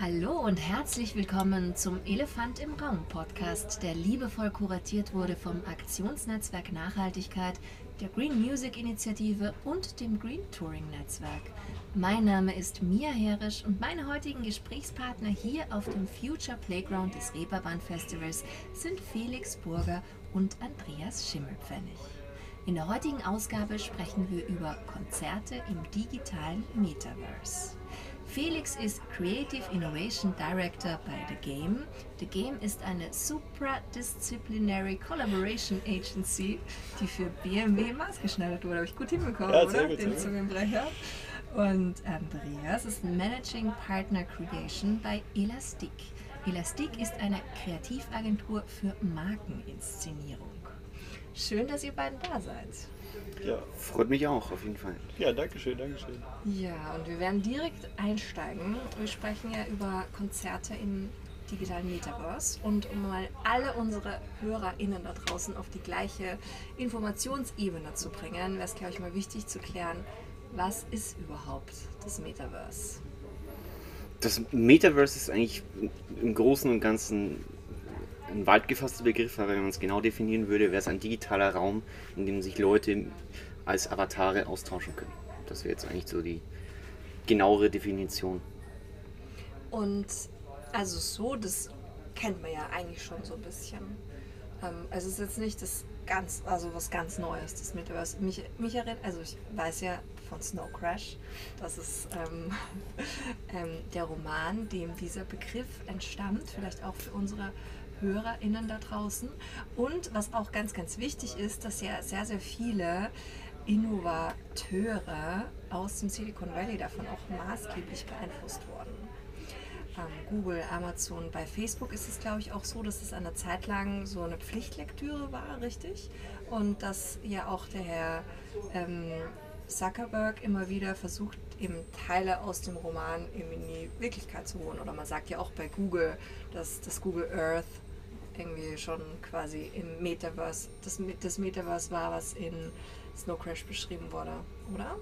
Hallo und herzlich willkommen zum Elefant im Raum Podcast, der liebevoll kuratiert wurde vom Aktionsnetzwerk Nachhaltigkeit, der Green Music Initiative und dem Green Touring Netzwerk. Mein Name ist Mia Herisch und meine heutigen Gesprächspartner hier auf dem Future Playground des Reeperbahn Festivals sind Felix Burger und Andreas Schimmelpfennig. In der heutigen Ausgabe sprechen wir über Konzerte im digitalen Metaverse. Felix ist Creative Innovation Director bei The Game. The Game ist eine supradisciplinary Collaboration Agency, die für BMW maßgeschneidert wurde. Habe ich gut hinbekommen, ja, oder? Gut, Den Zungenbrecher. Und Andreas ist Managing Partner Creation bei Elastic. Elastic ist eine Kreativagentur für Markeninszenierung. Schön, dass ihr beiden da seid. Ja. Freut mich auch, auf jeden Fall. Ja, danke schön, danke schön. Ja, und wir werden direkt einsteigen. Wir sprechen ja über Konzerte im digitalen Metaverse und um mal alle unsere HörerInnen da draußen auf die gleiche Informationsebene zu bringen, wäre es, glaube ich, mal wichtig zu klären, was ist überhaupt das Metaverse? Das Metaverse ist eigentlich im Großen und Ganzen ein weit gefasster Begriff, aber wenn man es genau definieren würde, wäre es ein digitaler Raum, in dem sich Leute als Avatare austauschen können. Das wäre jetzt eigentlich so die genauere Definition. Und also so, das kennt man ja eigentlich schon so ein bisschen. Ähm, es ist jetzt nicht das ganz, also was ganz Neues, das Metaverse. Mich, mich erinnert, also ich weiß ja von Snow Crash, das ist ähm, ähm, der Roman, dem dieser Begriff entstammt, vielleicht auch für unsere HörerInnen da draußen. Und was auch ganz, ganz wichtig ist, dass ja sehr, sehr viele Innovateure aus dem Silicon Valley davon auch maßgeblich beeinflusst wurden. Google, Amazon, bei Facebook ist es, glaube ich, auch so, dass es eine Zeit lang so eine Pflichtlektüre war, richtig? Und dass ja auch der Herr ähm, Zuckerberg immer wieder versucht, eben Teile aus dem Roman eben in die Wirklichkeit zu holen. Oder man sagt ja auch bei Google, dass das Google Earth irgendwie schon quasi im Metaverse, das, das Metaverse war, was in Snow Crash beschrieben wurde, oder?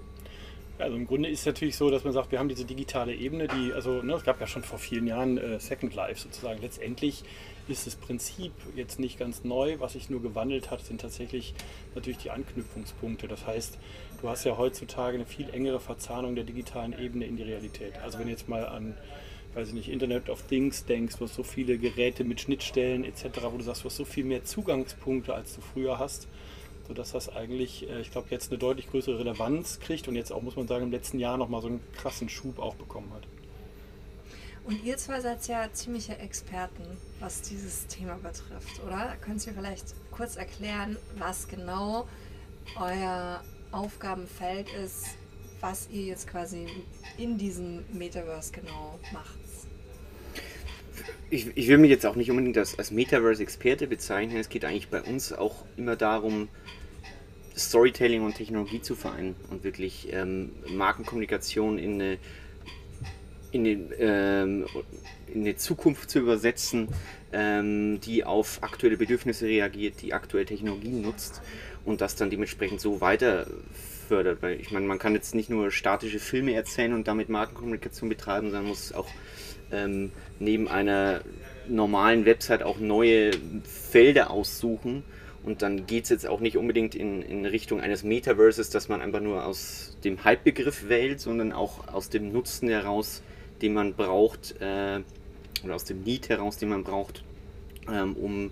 Also im Grunde ist es natürlich so, dass man sagt, wir haben diese digitale Ebene, die, also ne, es gab ja schon vor vielen Jahren äh, Second Life sozusagen. Letztendlich ist das Prinzip jetzt nicht ganz neu. Was sich nur gewandelt hat, sind tatsächlich natürlich die Anknüpfungspunkte. Das heißt, du hast ja heutzutage eine viel engere Verzahnung der digitalen Ebene in die Realität. Also wenn jetzt mal an weiß ich nicht, Internet of Things denkst, hast so viele Geräte mit Schnittstellen etc., wo du sagst, du hast so viel mehr Zugangspunkte, als du früher hast, sodass das eigentlich, äh, ich glaube, jetzt eine deutlich größere Relevanz kriegt und jetzt auch, muss man sagen, im letzten Jahr nochmal so einen krassen Schub auch bekommen hat. Und ihr zwei seid ja ziemliche Experten, was dieses Thema betrifft, oder? Könnt ihr vielleicht kurz erklären, was genau euer Aufgabenfeld ist, was ihr jetzt quasi in diesem Metaverse genau macht? Ich, ich will mich jetzt auch nicht unbedingt als, als Metaverse-Experte bezeichnen. Es geht eigentlich bei uns auch immer darum, Storytelling und Technologie zu vereinen und wirklich ähm, Markenkommunikation in eine, in, eine, ähm, in eine Zukunft zu übersetzen, ähm, die auf aktuelle Bedürfnisse reagiert, die aktuelle Technologien nutzt und das dann dementsprechend so weiter fördert. Weil ich meine, man kann jetzt nicht nur statische Filme erzählen und damit Markenkommunikation betreiben, sondern muss auch ähm, neben einer normalen Website auch neue Felder aussuchen. Und dann geht es jetzt auch nicht unbedingt in, in Richtung eines Metaverses, dass man einfach nur aus dem Hype-Begriff wählt, sondern auch aus dem Nutzen heraus, den man braucht, äh, oder aus dem Need heraus, den man braucht, ähm, um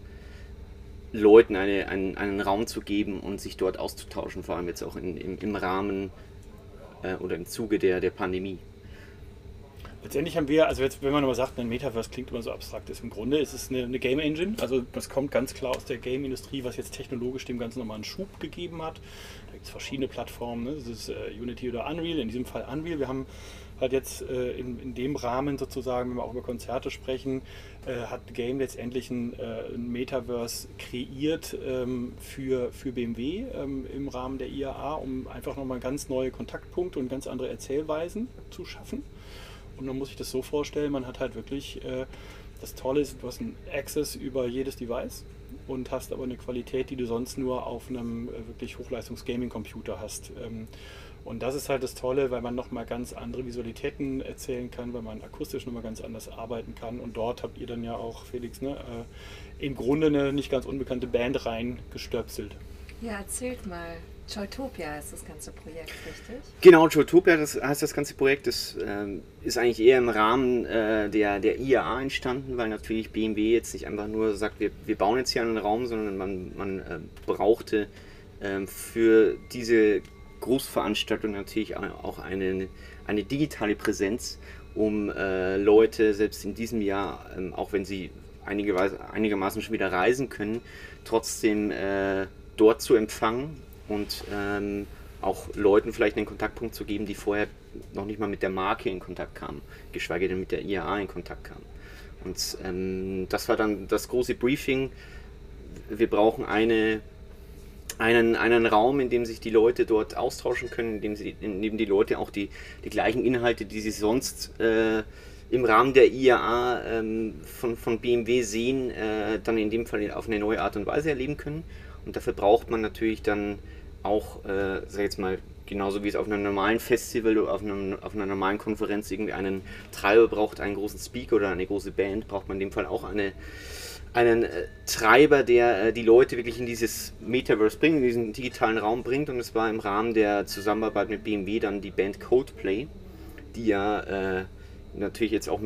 Leuten eine, einen, einen Raum zu geben und sich dort auszutauschen, vor allem jetzt auch in, im, im Rahmen äh, oder im Zuge der, der Pandemie. Letztendlich haben wir, also jetzt, wenn man immer sagt, ein Metaverse klingt immer so abstrakt, ist im Grunde ist es eine, eine Game Engine. Also das kommt ganz klar aus der Game-Industrie, was jetzt technologisch dem Ganzen nochmal einen Schub gegeben hat. Da gibt es verschiedene Plattformen, ne? das ist äh, Unity oder Unreal, in diesem Fall Unreal. Wir haben halt jetzt äh, in, in dem Rahmen sozusagen, wenn wir auch über Konzerte sprechen, äh, hat Game letztendlich ein, äh, ein Metaverse kreiert ähm, für, für BMW ähm, im Rahmen der IAA, um einfach nochmal ganz neue Kontaktpunkte und ganz andere Erzählweisen zu schaffen. Und man muss sich das so vorstellen, man hat halt wirklich, äh, das Tolle ist, du hast einen Access über jedes Device und hast aber eine Qualität, die du sonst nur auf einem äh, wirklich Hochleistungs-Gaming-Computer hast. Ähm, Und das ist halt das Tolle, weil man nochmal ganz andere Visualitäten erzählen kann, weil man akustisch nochmal ganz anders arbeiten kann. Und dort habt ihr dann ja auch, Felix, ne, äh, im Grunde eine nicht ganz unbekannte Band reingestöpselt. Ja, erzählt mal. Joytopia ist das ganze Projekt, richtig? Genau, Joytopia das heißt das ganze Projekt. Das ähm, ist eigentlich eher im Rahmen äh, der, der IAA entstanden, weil natürlich BMW jetzt nicht einfach nur sagt, wir, wir bauen jetzt hier einen Raum, sondern man, man äh, brauchte äh, für diese Großveranstaltung natürlich auch eine, eine digitale Präsenz, um äh, Leute selbst in diesem Jahr, ähm, auch wenn sie einige, einigermaßen schon wieder reisen können, trotzdem äh, dort zu empfangen und ähm, auch Leuten vielleicht einen Kontaktpunkt zu geben, die vorher noch nicht mal mit der Marke in Kontakt kamen, geschweige denn mit der IAA in Kontakt kamen. Und ähm, das war dann das große Briefing. Wir brauchen eine, einen, einen Raum, in dem sich die Leute dort austauschen können, in dem, sie, in dem die Leute auch die, die gleichen Inhalte, die sie sonst äh, im Rahmen der IAA ähm, von, von BMW sehen, äh, dann in dem Fall auf eine neue Art und Weise erleben können. Und dafür braucht man natürlich dann auch, äh, sag jetzt mal, genauso wie es auf einem normalen Festival oder auf, einem, auf einer normalen Konferenz irgendwie einen Treiber braucht, einen großen Speaker oder eine große Band, braucht man in dem Fall auch eine, einen äh, Treiber, der äh, die Leute wirklich in dieses Metaverse bringt, in diesen digitalen Raum bringt. Und es war im Rahmen der Zusammenarbeit mit BMW dann die Band Coldplay, die ja äh, natürlich jetzt auch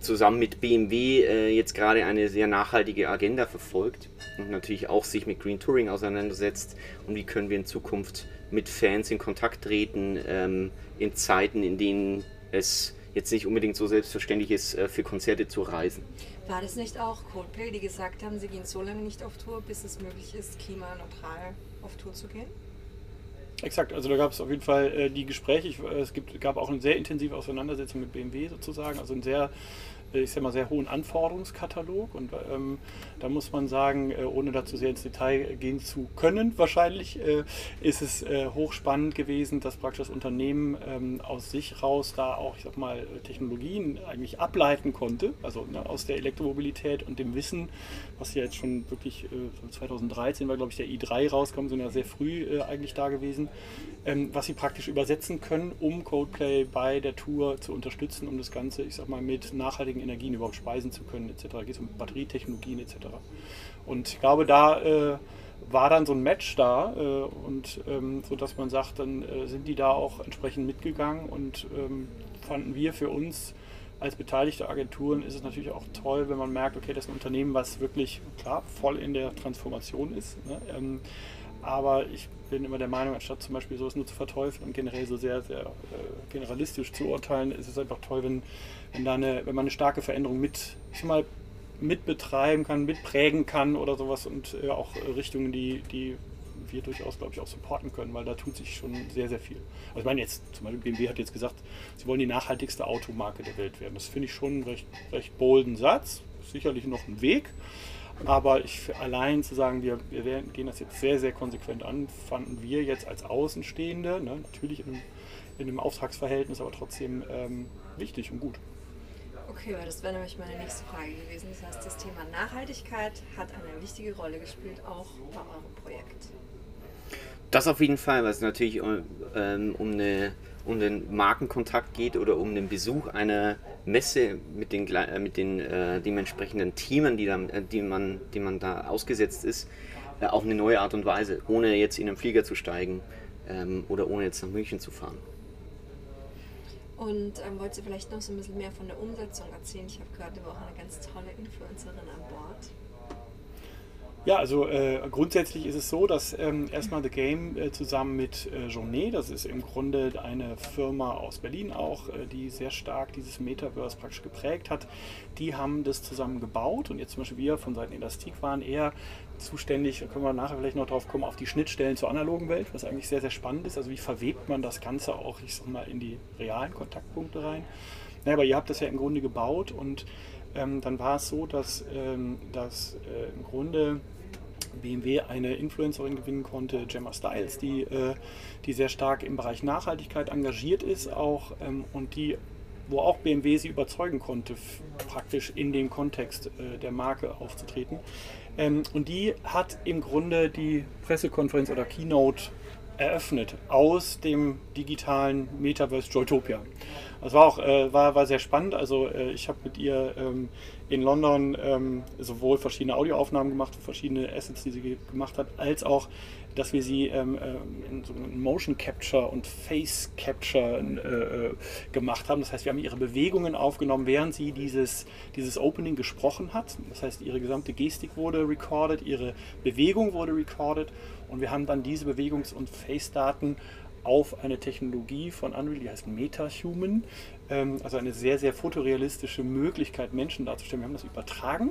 zusammen mit BMW äh, jetzt gerade eine sehr nachhaltige Agenda verfolgt und natürlich auch sich mit Green Touring auseinandersetzt und wie können wir in Zukunft mit Fans in Kontakt treten ähm, in Zeiten, in denen es jetzt nicht unbedingt so selbstverständlich ist, äh, für Konzerte zu reisen. War das nicht auch Coldplay, die gesagt haben, sie gehen so lange nicht auf Tour, bis es möglich ist, klimaneutral auf Tour zu gehen? Exakt, also da gab es auf jeden Fall äh, die Gespräche. Ich, äh, es gibt, gab auch eine sehr intensive Auseinandersetzung mit BMW sozusagen, also ein sehr ich sag mal, sehr hohen Anforderungskatalog. Und ähm, da muss man sagen, äh, ohne dazu sehr ins Detail gehen zu können, wahrscheinlich, äh, ist es äh, hochspannend gewesen, dass praktisch das Unternehmen ähm, aus sich raus da auch, ich sag mal, Technologien eigentlich ableiten konnte, also ne, aus der Elektromobilität und dem Wissen, was ja jetzt schon wirklich 2013 äh, war, glaube ich, der i3 rauskommen, sind ja sehr früh äh, eigentlich da gewesen, ähm, was sie praktisch übersetzen können, um Codeplay bei der Tour zu unterstützen, um das Ganze, ich sag mal, mit nachhaltigen Energien überhaupt speisen zu können, etc. Da geht es um Batterietechnologien etc. Und ich glaube, da äh, war dann so ein Match da äh, und ähm, so dass man sagt, dann äh, sind die da auch entsprechend mitgegangen und ähm, fanden wir für uns als beteiligte Agenturen ist es natürlich auch toll, wenn man merkt, okay, das ist ein Unternehmen, was wirklich klar voll in der Transformation ist. Ne? Ähm, aber ich bin immer der Meinung, anstatt zum Beispiel sowas nur zu verteufeln und generell so sehr, sehr äh, generalistisch zu urteilen, ist es einfach toll, wenn, wenn, da eine, wenn man eine starke Veränderung mit, ich mal, mitbetreiben kann, mitprägen kann oder sowas und äh, auch Richtungen, die, die wir durchaus, glaube ich, auch supporten können, weil da tut sich schon sehr, sehr viel. Also ich meine jetzt, zum Beispiel BMW hat jetzt gesagt, sie wollen die nachhaltigste Automarke der Welt werden. Das finde ich schon einen recht, recht bolden Satz, sicherlich noch ein Weg, aber ich allein zu sagen, wir, wir werden, gehen das jetzt sehr, sehr konsequent an, fanden wir jetzt als Außenstehende, ne, natürlich in einem, in einem Auftragsverhältnis, aber trotzdem ähm, wichtig und gut. Okay, weil das wäre nämlich meine nächste Frage gewesen. Das heißt, das Thema Nachhaltigkeit hat eine wichtige Rolle gespielt, auch bei eurem Projekt. Das auf jeden Fall, weil es natürlich ähm, um eine um den Markenkontakt geht oder um den Besuch einer Messe mit den, äh, mit den äh, dementsprechenden Teamen, die, da, äh, die, man, die man da ausgesetzt ist, äh, auf eine neue Art und Weise, ohne jetzt in einen Flieger zu steigen ähm, oder ohne jetzt nach München zu fahren. Und ähm, wollt ihr vielleicht noch so ein bisschen mehr von der Umsetzung erzählen? Ich habe gehört, ihr auch eine ganz tolle Influencerin an Bord. Ja, also äh, grundsätzlich ist es so, dass ähm, erstmal The Game äh, zusammen mit äh, Journée, das ist im Grunde eine Firma aus Berlin auch, äh, die sehr stark dieses Metaverse praktisch geprägt hat, die haben das zusammen gebaut und jetzt zum Beispiel wir von Seiten Elastik waren eher zuständig, da können wir nachher vielleicht noch drauf kommen, auf die Schnittstellen zur analogen Welt, was eigentlich sehr, sehr spannend ist. Also wie verwebt man das Ganze auch, ich sag mal, in die realen Kontaktpunkte rein. Naja, aber ihr habt das ja im Grunde gebaut und ähm, dann war es so, dass, ähm, dass äh, im Grunde BMW eine Influencerin gewinnen konnte, Gemma Styles, die, äh, die sehr stark im Bereich Nachhaltigkeit engagiert ist auch ähm, und die wo auch BMW sie überzeugen konnte, praktisch in dem Kontext äh, der Marke aufzutreten. Ähm, und die hat im Grunde die Pressekonferenz oder Keynote eröffnet aus dem digitalen Metaverse Joytopia. Das war auch äh, war, war sehr spannend. Also äh, ich habe mit ihr ähm, in London ähm, sowohl verschiedene Audioaufnahmen gemacht, verschiedene Assets, die sie gemacht hat, als auch dass wir sie ähm, ähm, in so Motion Capture und Face Capture äh, äh, gemacht haben. Das heißt, wir haben ihre Bewegungen aufgenommen, während sie dieses, dieses Opening gesprochen hat. Das heißt, ihre gesamte Gestik wurde recorded, ihre Bewegung wurde recorded und wir haben dann diese Bewegungs- und Face-Daten auf eine Technologie von Unreal, die heißt MetaHuman, ähm, also eine sehr, sehr fotorealistische Möglichkeit, Menschen darzustellen. Wir haben das übertragen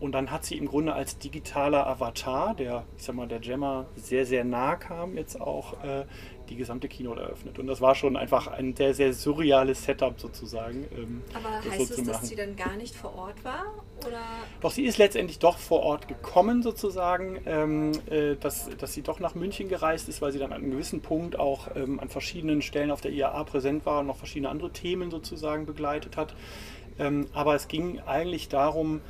und dann hat sie im Grunde als digitaler Avatar, der, ich sag mal, der Gemma sehr, sehr nah kam, jetzt auch äh, die gesamte Keynote eröffnet. Und das war schon einfach ein sehr, sehr surreales Setup sozusagen. Ähm, Aber heißt so es, dass sie dann gar nicht vor Ort war? Oder? Doch, sie ist letztendlich doch vor Ort gekommen sozusagen, ähm, äh, dass, dass sie doch nach München gereist ist, weil sie dann an einem gewissen Punkt auch ähm, an verschiedenen Stellen auf der IAA präsent war und noch verschiedene andere Themen sozusagen begleitet hat. Ähm, aber es ging eigentlich darum,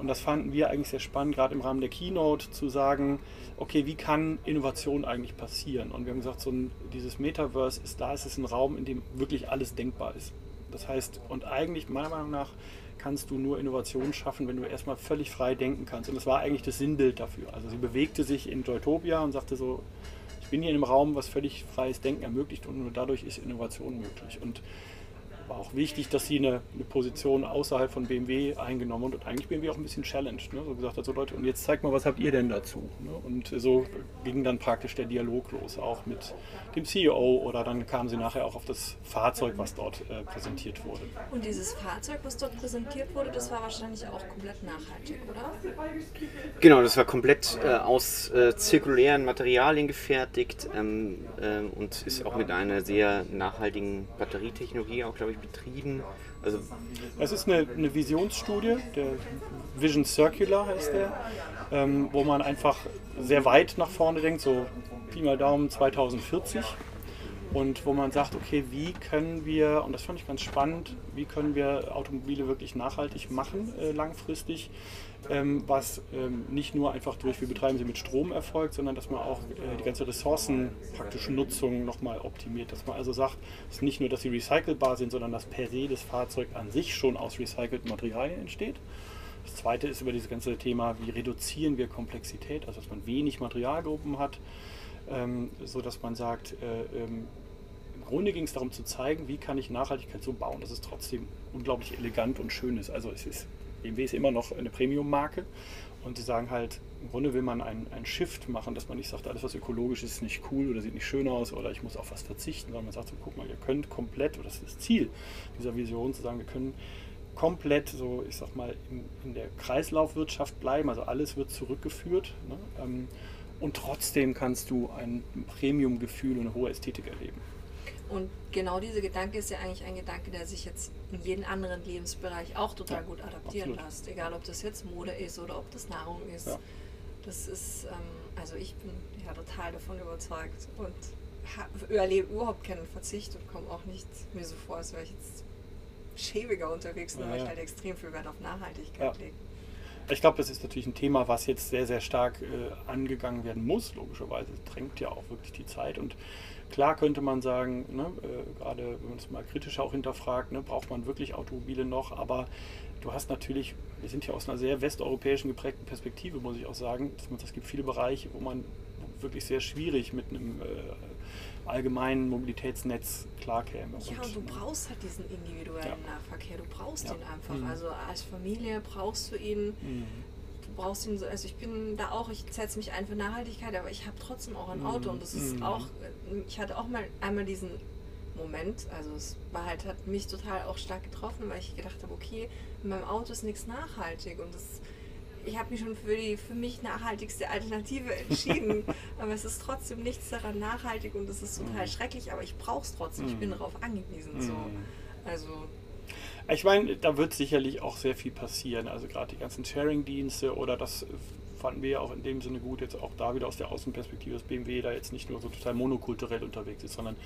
und das fanden wir eigentlich sehr spannend, gerade im Rahmen der Keynote, zu sagen, okay, wie kann Innovation eigentlich passieren? Und wir haben gesagt, so ein, dieses Metaverse ist da, ist es ein Raum, in dem wirklich alles denkbar ist. Das heißt, und eigentlich meiner Meinung nach kannst du nur Innovation schaffen, wenn du erstmal völlig frei denken kannst. Und das war eigentlich das Sinnbild dafür. Also sie bewegte sich in Joytopia und sagte so, ich bin hier in einem Raum, was völlig freies Denken ermöglicht und nur dadurch ist Innovation möglich. Und war auch wichtig, dass sie eine, eine, Position außerhalb von BMW eingenommen und eigentlich BMW auch ein bisschen challenged. Ne? So gesagt hat, so Leute, und jetzt zeigt mal, was habt ihr denn dazu? Ne? Und so ging dann praktisch der Dialog los, auch mit dem CEO oder dann kamen sie nachher auch auf das Fahrzeug, was dort äh, präsentiert wurde. Und dieses Fahrzeug, was dort präsentiert wurde, das war wahrscheinlich auch komplett nachhaltig, oder? Genau, das war komplett äh, aus äh, zirkulären Materialien gefertigt ähm, ähm und ist auch mit einer sehr nachhaltigen Batterietechnologie auch, glaube ich, betrieben. Also es ist eine, eine Visionsstudie, der Vision Circular heißt der, ähm, wo man einfach sehr weit nach vorne denkt, so Pi mal Daumen 2040 und wo man sagt, okay, wie können wir, und das fand ich ganz spannend, wie können wir Automobile wirklich nachhaltig machen äh, langfristig, ähm, was ähm, nicht nur einfach durch, wir betreiben sie mit Strom erfolgt, sondern dass man auch äh, die ganze Ressourcen praktische Nutzung nochmal optimiert. Dass man also sagt, es ist nicht nur, dass sie recycelbar sind, sondern dass per se das Fahrzeug an sich schon aus recycelten Materialien entsteht. Das zweite ist über dieses ganze Thema, wie reduzieren wir Komplexität, also dass man wenig Materialgruppen hat, ähm, so dass man sagt, äh, ähm, im Grunde ging es darum zu zeigen, wie kann ich Nachhaltigkeit so bauen, dass es trotzdem unglaublich elegant und schön ist. Also es ist BMW ist immer noch eine Premium-Marke und sie sagen halt, im Grunde will man einen, einen Shift machen, dass man nicht sagt, alles was ökologisch ist, ist nicht cool oder sieht nicht schön aus oder ich muss auf was verzichten, sondern man sagt so, guck mal, ihr könnt komplett, oder das ist das Ziel dieser Vision, zu sagen, wir können komplett so, ich sag mal, in, in der Kreislaufwirtschaft bleiben, also alles wird zurückgeführt ne? ähm, und trotzdem kannst du ein Premium-Gefühl und eine hohe Ästhetik erleben. Und genau dieser Gedanke ist ja eigentlich ein Gedanke, der sich jetzt in jeden anderen Lebensbereich auch total ja, gut adaptieren absolut. lässt. Egal, ob das jetzt Mode ist oder ob das Nahrung ist. Ja. Das ist, ähm, also ich bin ja total davon überzeugt und überlebe überhaupt keinen Verzicht und komme auch nicht mir so vor, als wäre ich jetzt schäbiger unterwegs, nur ja, weil ich halt extrem viel Wert auf Nachhaltigkeit lege. Ich glaube, das ist natürlich ein Thema, was jetzt sehr, sehr stark äh, angegangen werden muss, logischerweise. Es drängt ja auch wirklich die Zeit und Klar könnte man sagen, ne, äh, gerade wenn man es mal kritischer auch hinterfragt, ne, braucht man wirklich Automobile noch, aber du hast natürlich, wir sind ja aus einer sehr westeuropäischen geprägten Perspektive, muss ich auch sagen, es gibt viele Bereiche, wo man wirklich sehr schwierig mit einem äh, allgemeinen Mobilitätsnetz klarkäme. Ja, und du brauchst halt diesen individuellen ja. Nahverkehr, du brauchst ja. ihn einfach. Mhm. Also als Familie brauchst du ihn. Mhm brauchst ihn so, also ich bin da auch, ich setze mich ein für Nachhaltigkeit, aber ich habe trotzdem auch ein Auto und das ist mhm. auch, ich hatte auch mal einmal diesen Moment, also es war halt, hat mich total auch stark getroffen, weil ich gedacht habe, okay, in meinem Auto ist nichts nachhaltig und das, ich habe mich schon für die für mich nachhaltigste Alternative entschieden, aber es ist trotzdem nichts daran nachhaltig und es ist total mhm. schrecklich, aber ich brauche es trotzdem, ich bin mhm. darauf angewiesen. So. Mhm. Also ich meine, da wird sicherlich auch sehr viel passieren. Also gerade die ganzen Sharing-Dienste oder das fanden wir ja auch in dem Sinne gut, jetzt auch da wieder aus der Außenperspektive, dass BMW da jetzt nicht nur so total monokulturell unterwegs ist, sondern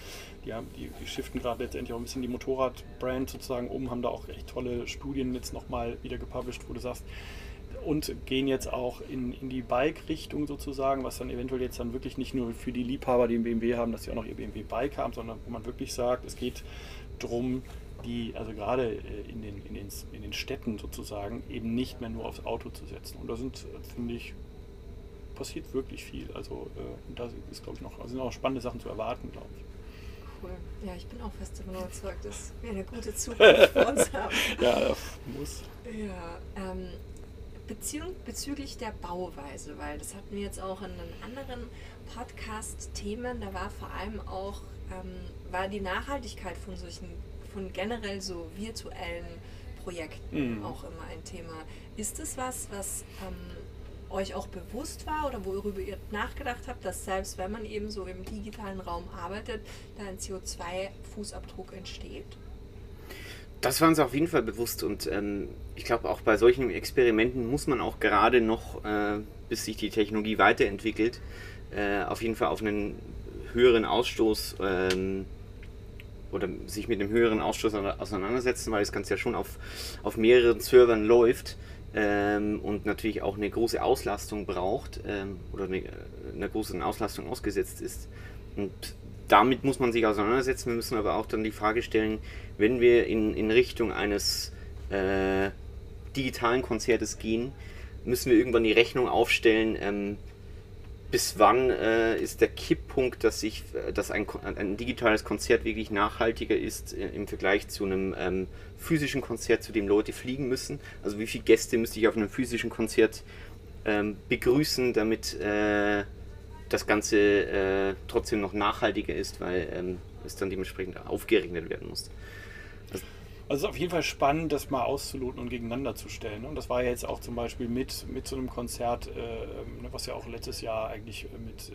die, haben, die, die shiften gerade letztendlich auch ein bisschen die Motorradbrand sozusagen um, haben da auch echt tolle Studien jetzt nochmal wieder gepublished, wo du sagst, und gehen jetzt auch in, in die Bike-Richtung sozusagen, was dann eventuell jetzt dann wirklich nicht nur für die Liebhaber, die einen BMW haben, dass sie auch noch ihr BMW Bike haben, sondern wo man wirklich sagt, es geht darum, die, also gerade äh, in den, in, den, in den Städten sozusagen, eben nicht mehr nur aufs Auto zu setzen. Und da sind, äh, finde ich, passiert wirklich viel. Also äh, da ist, glaube ich, noch, also sind auch spannende Sachen zu erwarten, glaube ich. Cool. Ja, ich bin auch fest davon überzeugt, dass wir eine gute Zukunft vor uns haben. ja, das muss. Ja, ähm, Beziehung, bezüglich der Bauweise, weil das hatten wir jetzt auch in einem anderen Podcast-Themen, da war vor allem auch, ähm, war die Nachhaltigkeit von solchen, von generell so virtuellen Projekten mhm. auch immer ein Thema. Ist es was, was ähm, euch auch bewusst war oder worüber ihr nachgedacht habt, dass selbst wenn man eben so im digitalen Raum arbeitet, da ein CO2-Fußabdruck entsteht? Das war uns auf jeden Fall bewusst und ähm, ich glaube auch bei solchen Experimenten muss man auch gerade noch, äh, bis sich die Technologie weiterentwickelt, äh, auf jeden Fall auf einen höheren Ausstoß ähm, oder sich mit dem höheren Ausstoß auseinandersetzen, weil das Ganze ja schon auf, auf mehreren Servern läuft ähm, und natürlich auch eine große Auslastung braucht ähm, oder eine, einer großen Auslastung ausgesetzt ist. Und damit muss man sich auseinandersetzen. Wir müssen aber auch dann die Frage stellen, wenn wir in, in Richtung eines äh, digitalen Konzertes gehen, müssen wir irgendwann die Rechnung aufstellen, ähm, bis wann äh, ist der Kipppunkt, dass, ich, dass ein, ein digitales Konzert wirklich nachhaltiger ist äh, im Vergleich zu einem ähm, physischen Konzert, zu dem Leute fliegen müssen? Also wie viele Gäste müsste ich auf einem physischen Konzert ähm, begrüßen, damit äh, das Ganze äh, trotzdem noch nachhaltiger ist, weil ähm, es dann dementsprechend aufgerechnet werden muss. Also es ist auf jeden Fall spannend, das mal auszuloten und gegeneinander zu stellen. Ne? Und das war ja jetzt auch zum Beispiel mit, mit so einem Konzert, äh, ne, was ja auch letztes Jahr eigentlich äh, mit, äh,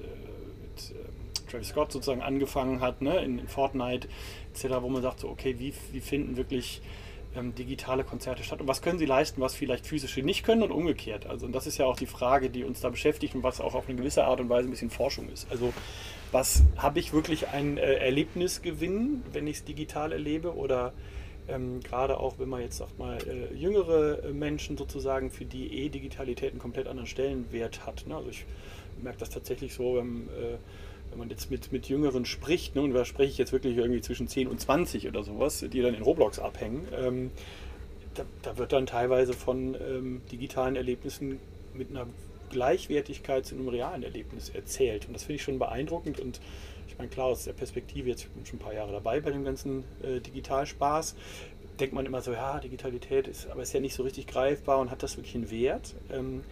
mit äh, Travis Scott sozusagen angefangen hat, ne? in, in Fortnite etc., wo man sagt, so, okay, wie, wie finden wirklich ähm, digitale Konzerte statt und was können sie leisten, was vielleicht physische nicht können und umgekehrt. Also und das ist ja auch die Frage, die uns da beschäftigt und was auch auf eine gewisse Art und Weise ein bisschen Forschung ist. Also was habe ich wirklich ein äh, Erlebnisgewinn, wenn ich es digital erlebe oder ähm, gerade auch, wenn man jetzt sagt mal äh, jüngere äh, Menschen sozusagen, für die E-Digitalität einen komplett anderen Stellenwert hat. Ne? Also ich merke das tatsächlich so, wenn, äh, wenn man jetzt mit, mit Jüngeren spricht, ne? und da spreche ich jetzt wirklich irgendwie zwischen 10 und 20 oder sowas, die dann in Roblox abhängen, ähm, da, da, wird dann teilweise von ähm, digitalen Erlebnissen mit einer Gleichwertigkeit zu einem realen Erlebnis erzählt. Und das finde ich schon beeindruckend und meine, klar, aus der Perspektive, jetzt bin ich schon ein paar Jahre dabei bei dem ganzen äh, Digitalspaß, denkt man immer so, ja, Digitalität ist, aber ist ja nicht so richtig greifbar und hat das wirklich einen Wert. Ähm,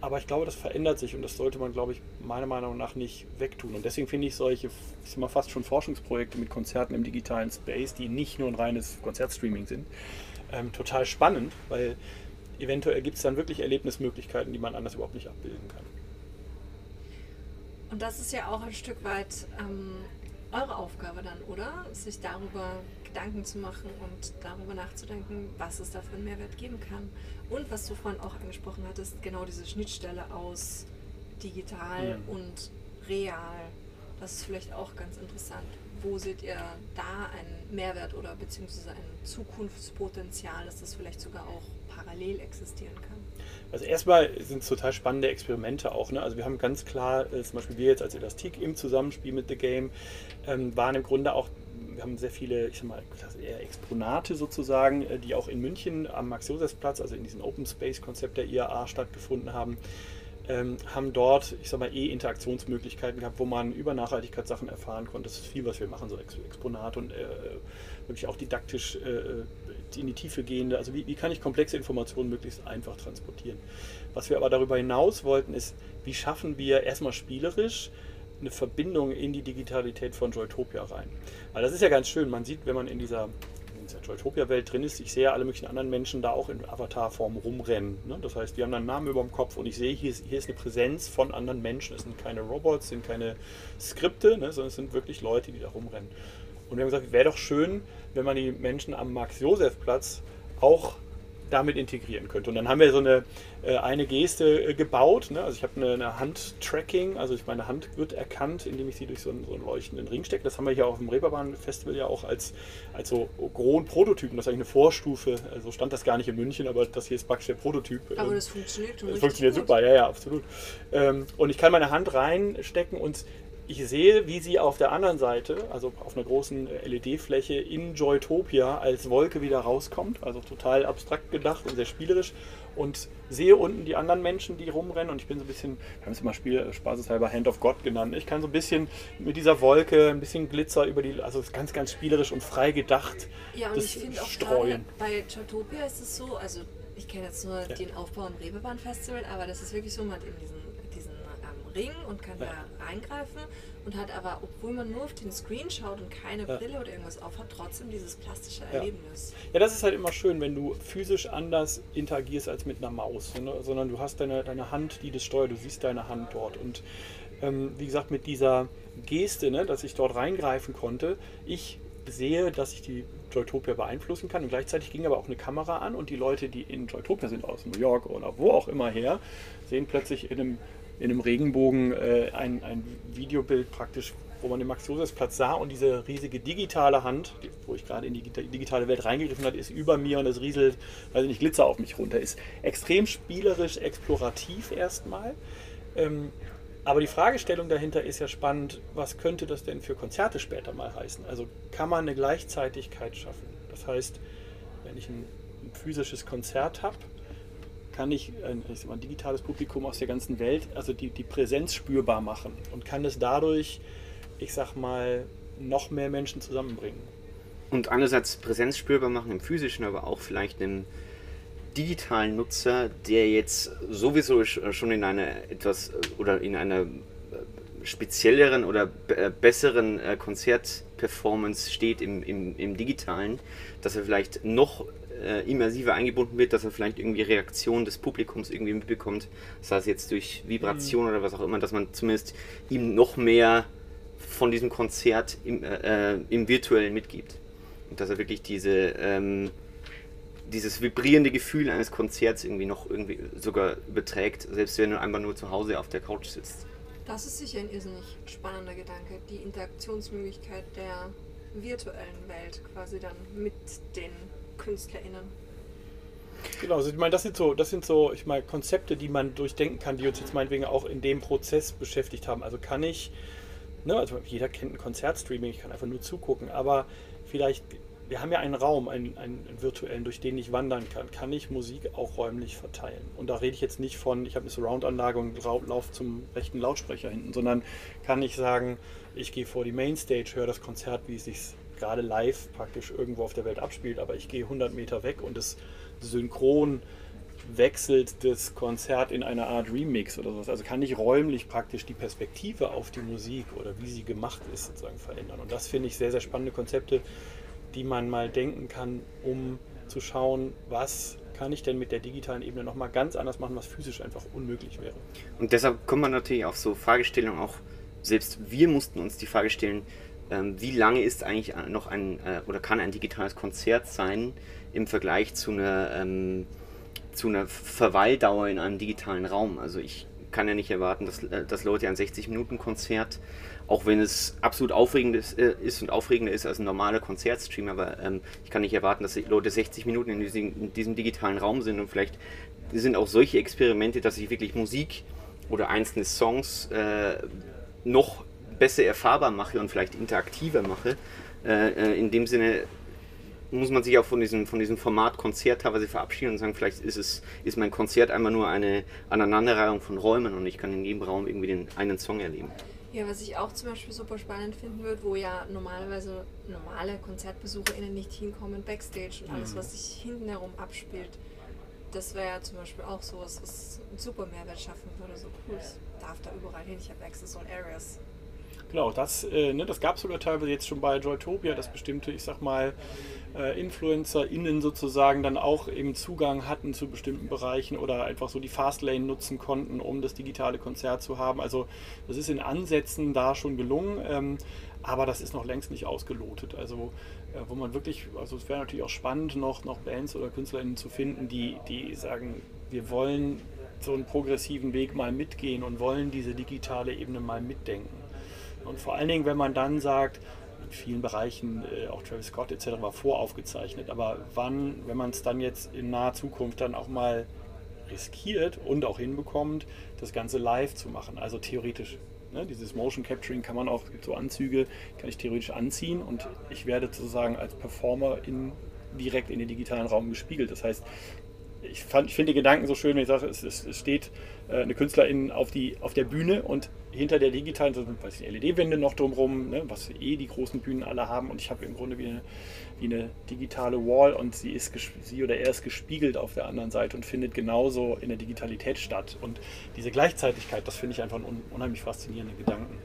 aber ich glaube, das verändert sich und das sollte man, glaube ich, meiner Meinung nach nicht wegtun. Und deswegen finde ich solche, ich sag mal, fast schon Forschungsprojekte mit Konzerten im digitalen Space, die nicht nur ein reines Konzertstreaming sind, ähm, total spannend, weil eventuell gibt es dann wirklich Erlebnismöglichkeiten, die man anders überhaupt nicht abbilden kann. Und das ist ja auch ein Stück weit ähm, eure Aufgabe dann, oder? Sich darüber Gedanken zu machen und darüber nachzudenken, was es da für einen Mehrwert geben kann. Und was du vorhin auch angesprochen hattest, genau diese Schnittstelle aus digital mhm. und real. Das ist vielleicht auch ganz interessant. Wo seht ihr da einen Mehrwert oder beziehungsweise ein Zukunftspotenzial, dass das vielleicht sogar auch parallel existieren kann? Also erstmal sind es total spannende Experimente auch. Ne? Also wir haben ganz klar, äh, zum Beispiel wir jetzt als Elastik im Zusammenspiel mit The Game, ähm, waren im Grunde auch, wir haben sehr viele, ich sag mal, eher Exponate sozusagen, äh, die auch in München am Max-Josefs-Platz, also in diesem Open Space-Konzept der IAA stattgefunden haben. Ähm, haben dort, ich sag mal, eh Interaktionsmöglichkeiten gehabt, wo man über Nachhaltigkeitssachen erfahren konnte. Das ist viel, was wir machen, so Exponate und äh, wirklich auch didaktisch äh, in die Tiefe gehende, also wie, wie kann ich komplexe Informationen möglichst einfach transportieren. Was wir aber darüber hinaus wollten, ist, wie schaffen wir erstmal spielerisch eine Verbindung in die Digitalität von Joytopia rein. Weil das ist ja ganz schön, man sieht, wenn man in dieser, in dieser Joytopia-Welt drin ist, ich sehe alle möglichen anderen Menschen da auch in Avatarform rumrennen. Ne? Das heißt, die haben einen Namen über dem Kopf und ich sehe, hier ist, hier ist eine Präsenz von anderen Menschen. Es sind keine Robots, es sind keine Skripte, ne? sondern es sind wirklich Leute, die da rumrennen. Und wir haben gesagt, wäre doch schön, wenn man die Menschen am Max-Josef-Platz auch damit integrieren könnte. Und dann haben wir so eine, äh, eine Geste äh, gebaut. Ne? Also ich habe eine, eine Hand-Tracking, also ich, meine Hand wird erkannt, indem ich sie durch so einen, so einen leuchtenden Ring stecke. Das haben wir hier auf dem Reeperbahn-Festival ja auch als, als so großen Prototypen. Das ist eigentlich eine Vorstufe. So also stand das gar nicht in München, aber das hier ist praktisch der Prototyp. Aber das funktioniert Das funktioniert gut. super, ja, ja, absolut. Ähm, und ich kann meine Hand reinstecken und ich sehe, wie sie auf der anderen Seite, also auf einer großen LED-Fläche in Joytopia als Wolke wieder rauskommt. Also total abstrakt gedacht und sehr spielerisch. Und sehe unten die anderen Menschen, die rumrennen. Und ich bin so ein bisschen, wir haben es immer Spiel, spaßeshalber Hand of God genannt. Ich kann so ein bisschen mit dieser Wolke, ein bisschen Glitzer über die, also ganz, ganz spielerisch und frei gedacht. Ja, und ich finde auch streuen. bei Joytopia ist es so, also ich kenne jetzt nur ja. den Aufbau im Reeperbahn-Festival, aber das ist wirklich so, man hat eben diesen Ring und kann ja. da reingreifen und hat aber, obwohl man nur auf den Screen schaut und keine ja. Brille oder irgendwas auf hat, trotzdem dieses plastische Erlebnis. Ja, das ist halt immer schön, wenn du physisch anders interagierst als mit einer Maus, ne? sondern du hast deine, deine Hand, die das steuert, du siehst deine Hand dort und ähm, wie gesagt, mit dieser Geste, ne, dass ich dort reingreifen konnte, ich sehe, dass ich die Joytopia beeinflussen kann. Und gleichzeitig ging aber auch eine Kamera an und die Leute, die in Joytopia sind, aus New York oder wo auch immer her, sehen plötzlich in einem in einem Regenbogen äh, ein, ein Videobild praktisch, wo man den Max-Josefs-Platz sah und diese riesige digitale Hand, wo ich gerade in die digitale Welt reingegriffen habe, ist über mir und es rieselt, weiß ich nicht, Glitzer auf mich runter. Ist extrem spielerisch, explorativ erstmal. Ähm, aber die Fragestellung dahinter ist ja spannend, was könnte das denn für Konzerte später mal heißen? Also kann man eine Gleichzeitigkeit schaffen? Das heißt, wenn ich ein, ein physisches Konzert habe, kann ich ein, ich mal, ein, digitales Publikum aus der ganzen Welt, also die, die Präsenz spürbar machen und kann es dadurch, ich sag mal, noch mehr Menschen zusammenbringen. Und einerseits Präsenz spürbar machen im physischen, aber auch vielleicht im digitalen Nutzer, der jetzt sowieso schon in einer etwas oder in einer spezielleren oder besseren äh, Konzertperformance steht im, im, im digitalen, dass er vielleicht noch äh, immersiver eingebunden wird, dass er vielleicht irgendwie Reaktionen des Publikums irgendwie mitbekommt, sei es jetzt durch Vibration mhm. oder was auch immer, dass man zumindest ihm noch mehr von diesem Konzert im, äh, im virtuellen mitgibt. Und dass er wirklich diese, ähm, dieses vibrierende Gefühl eines Konzerts irgendwie noch irgendwie sogar überträgt, selbst wenn du einfach nur zu Hause auf der Couch sitzt. Das ist sicher ein irrsinnig spannender Gedanke, die Interaktionsmöglichkeit der virtuellen Welt quasi dann mit den KünstlerInnen. Genau, also ich meine, das sind so, das sind so, ich meine, Konzepte, die man durchdenken kann, die uns jetzt meinetwegen auch in dem Prozess beschäftigt haben. Also kann ich, ne, also jeder kennt ein Konzertstreaming, ich kann einfach nur zugucken, aber vielleicht, wir haben ja einen Raum, einen, einen virtuellen, durch den ich wandern kann. Kann ich Musik auch räumlich verteilen? Und da rede ich jetzt nicht von, ich habe eine Surround-Anlage und laufe zum rechten Lautsprecher hinten, sondern kann ich sagen, ich gehe vor die Mainstage, höre das Konzert, wie es sich gerade live praktisch irgendwo auf der Welt abspielt, aber ich gehe 100 Meter weg und es synchron wechselt das Konzert in eine Art Remix oder sowas. Also kann ich räumlich praktisch die Perspektive auf die Musik oder wie sie gemacht ist sozusagen verändern. Und das finde ich sehr, sehr spannende Konzepte, die man mal denken kann, um zu schauen, was kann ich denn mit der digitalen Ebene nochmal ganz anders machen, was physisch einfach unmöglich wäre. Und deshalb kommt man natürlich auf so Fragestellungen auch, selbst wir mussten uns die Frage stellen, ähm, wie lange ist eigentlich noch ein äh, oder kann ein digitales Konzert sein im Vergleich zu einer, ähm, zu einer Verweildauer in einem digitalen Raum. Also ich kann ja nicht erwarten, dass, äh, dass Leute ein 60-Minuten-Konzert, auch wenn es absolut aufregend ist, äh, ist, und aufregender ist als ein normaler Konzertstream, aber ähm, ich kann nicht erwarten, dass Leute 60 Minuten in diesem, in diesem digitalen Raum sind und vielleicht sind auch solche Experimente, dass ich wirklich Musik oder einzelne Songs äh, noch besser erfahrbar mache und vielleicht interaktiver mache. Äh, äh, in dem Sinne muss man sich auch von diesem, von diesem Format Konzert teilweise verabschieden und sagen, vielleicht ist, es, ist mein Konzert einmal nur eine Aneinanderreihung von Räumen und ich kann in jedem Raum irgendwie den einen Song erleben. Ja, was ich auch zum Beispiel super spannend finden würde, wo ja normalerweise normale KonzertbesucherInnen nicht hinkommen, Backstage und alles, mhm. was sich hinten herum abspielt, das wäre ja zum Beispiel auch so, was einen super Mehrwert schaffen würde. So cool, ich darf da überall hin, ich habe Access All Areas. Genau, das, äh, ne, das gab es sogar teilweise jetzt schon bei Joytopia, dass bestimmte, ich sag mal, äh, InfluencerInnen sozusagen dann auch eben Zugang hatten zu bestimmten Bereichen oder einfach so die Fastlane nutzen konnten, um das digitale Konzert zu haben. Also das ist in Ansätzen da schon gelungen, ähm, aber das ist noch längst nicht ausgelotet. Also ja, wo man wirklich, also es wäre natürlich auch spannend, noch, noch Bands oder KünstlerInnen zu finden, die, die sagen, wir wollen so einen progressiven Weg mal mitgehen und wollen diese digitale Ebene mal mitdenken. Und vor allen Dingen, wenn man dann sagt, in vielen Bereichen, äh, auch Travis Scott etc. war voraufgezeichnet, aber wann, wenn man es dann jetzt in naher Zukunft dann auch mal riskiert und auch hinbekommt, das Ganze live zu machen, also theoretisch. Ne, dieses Motion Capturing kann man auch, so Anzüge, kann ich theoretisch anziehen und ich werde sozusagen als Performer in, direkt in den digitalen Raum gespiegelt. Das heißt, ich, ich finde die Gedanken so schön, wenn ich sage, es, es steht äh, eine Künstlerin auf, die, auf der Bühne und hinter der digitalen sind LED-Wände noch drumherum, ne, was eh die großen Bühnen alle haben und ich habe im Grunde wie eine, wie eine digitale Wall und sie, ist, sie oder er ist gespiegelt auf der anderen Seite und findet genauso in der Digitalität statt. Und diese Gleichzeitigkeit, das finde ich einfach einen unheimlich faszinierenden Gedanken.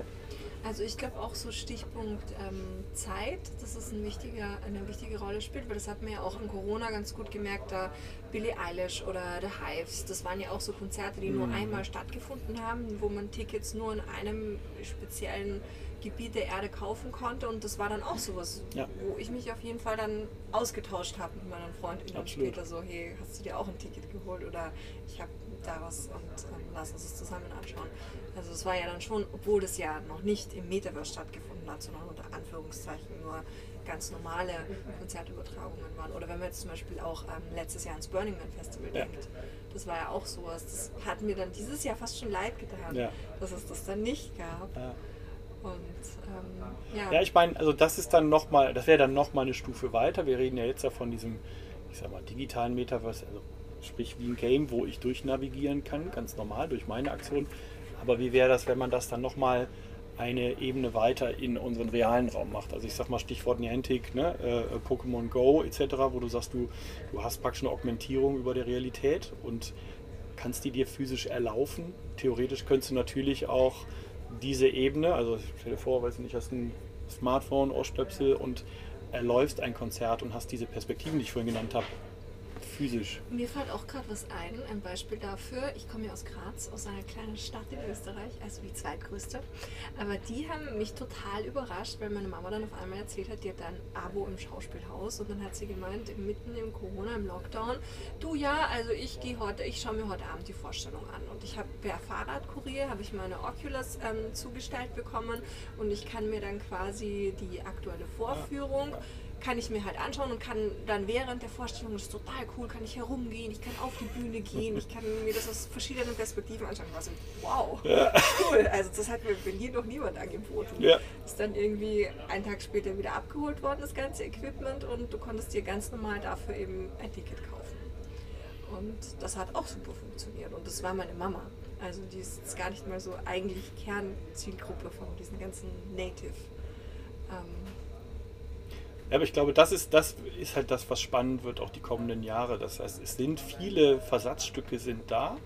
Also ich glaube auch so Stichpunkt ähm, Zeit, dass es ein wichtiger, eine wichtige Rolle spielt, weil das hat man ja auch in Corona ganz gut gemerkt, da Billie Eilish oder The Hives, das waren ja auch so Konzerte, die nur mhm. einmal stattgefunden haben, wo man Tickets nur in einem speziellen Gebiet der Erde kaufen konnte und das war dann auch sowas, ja. wo ich mich auf jeden Fall dann ausgetauscht habe mit meinen Freunden dann später so, hey, hast du dir auch ein Ticket geholt oder ich habe da was und ähm, lass uns es zusammen anschauen. Also es war ja dann schon, obwohl das ja noch nicht im Metaverse stattgefunden hat, sondern unter Anführungszeichen nur ganz normale Konzertübertragungen waren. Oder wenn man jetzt zum Beispiel auch ähm, letztes Jahr ans Burning Man Festival ja. denkt, das war ja auch sowas. Das hat mir dann dieses Jahr fast schon leid getan, ja. dass es das dann nicht gab. Ja. Und, ähm, ja. ja, ich meine, also das ist dann nochmal, das wäre dann nochmal eine Stufe weiter. Wir reden ja jetzt ja von diesem, ich sag mal, digitalen Metaverse, also sprich wie ein Game, wo ich durchnavigieren kann, ganz normal durch meine Aktion. Aber wie wäre das, wenn man das dann nochmal eine Ebene weiter in unseren realen Raum macht? Also ich sag mal Stichwort Niantic, ne? äh, Pokémon Go etc., wo du sagst, du, du hast praktisch eine Augmentierung über der Realität und kannst die dir physisch erlaufen. Theoretisch könntest du natürlich auch diese Ebene, also stell dir vor, weiß nicht, hast ein Smartphone, Ohrstöpsel und erläufst ein Konzert und hast diese Perspektiven, die ich vorhin genannt habe, physisch. Mir fällt auch gerade was ein, ein Beispiel dafür. Ich komme ja aus Graz, aus einer kleinen Stadt in Österreich, also die zweitgrößte. Aber die haben mich total überrascht, weil meine Mama dann auf einmal erzählt hat, die hat ein Abo im Schauspielhaus und dann hat sie gemeint, mitten im Corona, im Lockdown, du ja, also ich gehe heute, ich schaue mir heute Abend die Vorstellung an und ich habe per Fahrradkurier habe ich meine Oculus ähm, zugestellt bekommen und ich kann mir dann quasi die aktuelle Vorführung ja kann ich mir halt anschauen und kann dann während der Vorstellung, das ist total cool, kann ich herumgehen, ich kann auf die Bühne gehen, ich kann mir das aus verschiedenen Perspektiven anschauen. Also, wow, ja. cool. Also das hat mir in Berlin noch niemand angeboten. Ja. Ist dann irgendwie einen Tag später wieder abgeholt worden, das ganze Equipment, und du konntest dir ganz normal dafür eben ein Ticket kaufen. Und das hat auch super funktioniert. Und das war meine Mama. Also die ist jetzt gar nicht mal so eigentlich Kernzielgruppe von diesen ganzen Native. Ähm, ja, aber ich glaube, das ist, das ist halt das, was spannend wird, auch die kommenden Jahre. Das heißt, es sind viele Versatzstücke sind da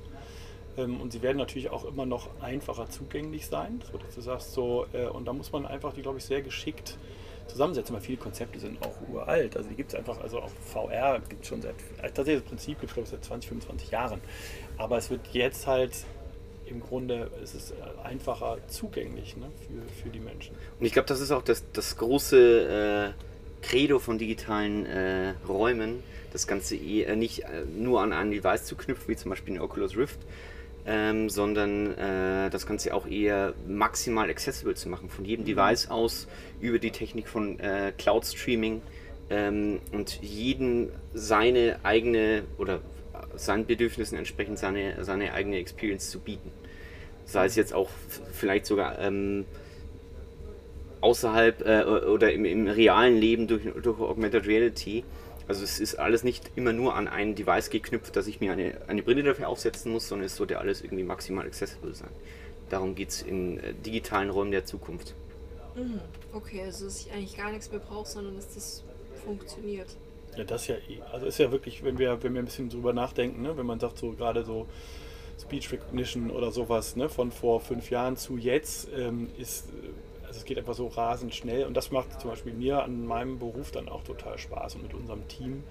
ähm, und sie werden natürlich auch immer noch einfacher zugänglich sein. So, dass du sagst, so, äh, und da muss man einfach die, glaube ich, sehr geschickt zusammensetzen, weil viele Konzepte sind auch uralt. Also die gibt es einfach, also auch VR gibt es schon seit, also tatsächlich das Prinzip gibt es seit 20, 25 Jahren. Aber es wird jetzt halt im Grunde ist es äh, einfacher zugänglich ne, für, für die Menschen. Und ich glaube, das ist auch das, das große äh Credo von digitalen äh, Räumen, das Ganze eh, nicht äh, nur an ein Device zu knüpfen, wie zum Beispiel den Oculus Rift, ähm, sondern äh, das Ganze auch eher maximal accessible zu machen, von jedem mhm. Device aus über die Technik von äh, Cloud Streaming ähm, und jeden seine eigene oder seinen Bedürfnissen entsprechend seine, seine eigene Experience zu bieten. Sei es jetzt auch vielleicht sogar ähm, außerhalb äh, oder im, im, realen Leben durch, durch Augmented Reality. Also es ist alles nicht immer nur an ein Device geknüpft, dass ich mir eine, eine Brille dafür aufsetzen muss, sondern es sollte alles irgendwie maximal accessible sein. Darum geht es in äh, digitalen Räumen der Zukunft. Mhm. Okay, also dass ich eigentlich gar nichts mehr brauche, sondern dass das funktioniert. Ja, das ja eh. Also ist ja wirklich, wenn wir, wenn wir ein bisschen drüber nachdenken, ne, wenn man sagt, so gerade so Speech Recognition oder sowas, ne, von vor fünf Jahren zu jetzt, ähm, ist Also es geht einfach so rasend schnell und das macht zum Beispiel mir an meinem Beruf dann auch total Spaß und mit unserem Team,